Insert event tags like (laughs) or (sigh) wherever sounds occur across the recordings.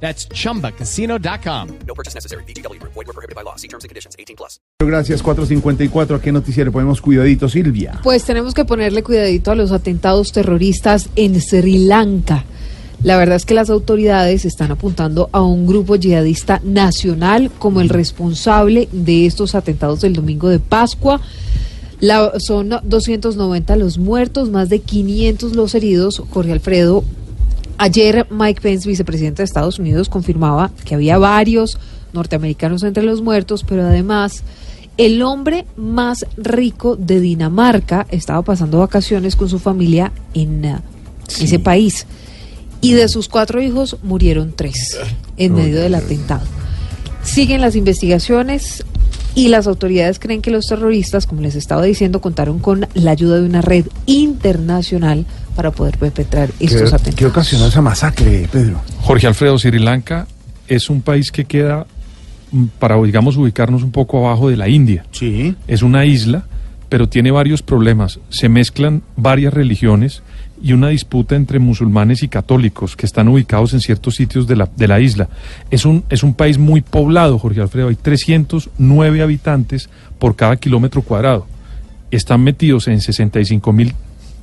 That's chumbacasino.com. No purchase necessary. BGW. Void were prohibited by law. See terms and conditions. 18 plus. Gracias, 454. ¿A qué noticiero ponemos cuidadito, Silvia? Pues tenemos que ponerle cuidadito a los atentados terroristas en Sri Lanka. La verdad es que las autoridades están apuntando a un grupo yihadista nacional como el responsable de estos atentados del domingo de Pascua. La- son 290 los muertos, más de 500 los heridos. Jorge Alfredo, ayer Mike Pence, vicepresidente de Estados Unidos, confirmaba que había varios norteamericanos entre los muertos, pero además el hombre más rico de Dinamarca estaba pasando vacaciones con su familia en eh, ese país. Y de sus cuatro hijos murieron tres en medio del atentado. Siguen las investigaciones y las autoridades creen que los terroristas, como les estaba diciendo, contaron con la ayuda de una red internacional para poder perpetrar estos ¿Qué, atentados. ¿Qué ocasionó esa masacre, Pedro? Jorge Alfredo, Sri Lanka es un país que queda, mm, para digamos ubicarnos un poco abajo de la India. Sí. Es una isla, pero tiene varios problemas. Se mezclan varias religiones y una disputa entre musulmanes y católicos que están ubicados en ciertos sitios de la, de la isla. Es un, es un país muy poblado, Jorge Alfredo. Hay 309 habitantes por cada kilómetro cuadrado. Están metidos en 65 mil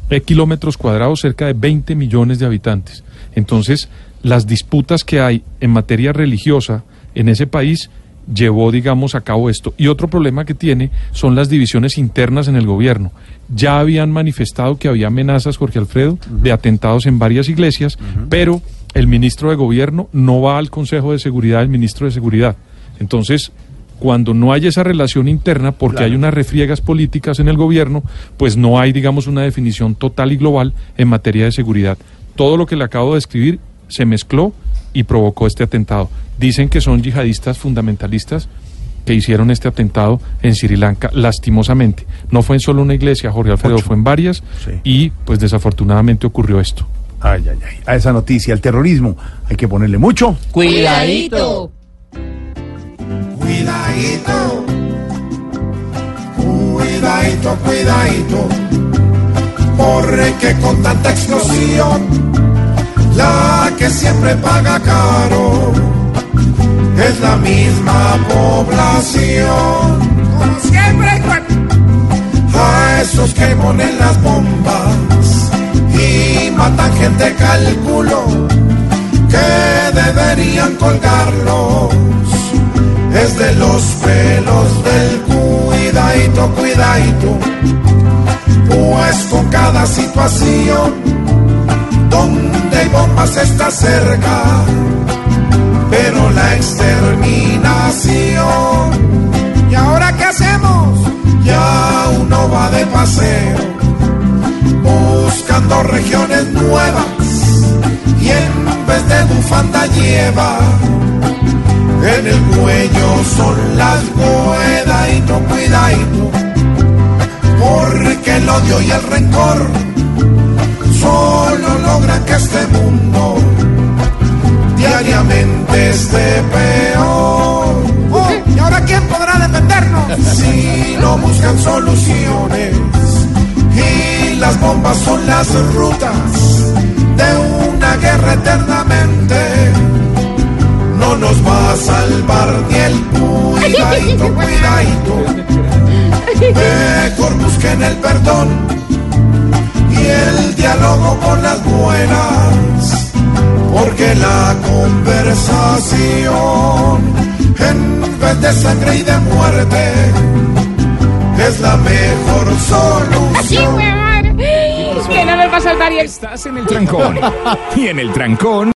eh, kilómetros cuadrados, cerca de 20 millones de habitantes. Entonces, las disputas que hay en materia religiosa en ese país llevó, digamos, a cabo esto. Y otro problema que tiene son las divisiones internas en el gobierno. Ya habían manifestado que había amenazas, Jorge Alfredo, de atentados en varias iglesias, pero el ministro de gobierno no va al Consejo de Seguridad, el ministro de Seguridad. Entonces, cuando no hay esa relación interna, porque Claro. hay unas refriegas políticas en el gobierno, pues no hay, digamos, una definición total y global en materia de seguridad. Todo lo que le acabo de describir se mezcló y provocó este atentado. Dicen que son yihadistas fundamentalistas que hicieron este atentado en Sri Lanka, lastimosamente. No fue en solo una iglesia, Jorge Alfredo, Ocho. fue en varias Sí. y pues desafortunadamente ocurrió esto. Ay, ay, ay. A esa noticia, el terrorismo, hay que ponerle mucho. Cuidadito. Cuidadito, cuidadito, cuidadito, porque con tanta explosión, la que siempre paga caro es la misma población. Como siempre, a esos que ponen las bombas y matan gente, calculo que deberían colgarlos es de los pelos del cuidadito, cuidadito. Pues con cada situación donde hay bombas está cerca, pero la exterminación. ¿Y ahora qué hacemos? Ya uno va de paseo, buscando regiones nuevas y en vez de bufanda lleva en el cuello son las cuidadito, cuidadito, porque el odio y el rencor solo logran que este mundo diariamente esté peor. Oh, ¿Y ahora quién podrá defendernos? Si no buscan soluciones y las bombas son las rutas de una guerra eternamente no nos va a salvar ni el cuidadito, (laughs) cuidadito. (laughs) Mejor busquen el perdón y el diálogo con las buenas, porque la conversación, en vez de sangre y de muerte, es la mejor solución. Que no nos va a salvar y el Estás en el trancón. (laughs) Y en el trancón.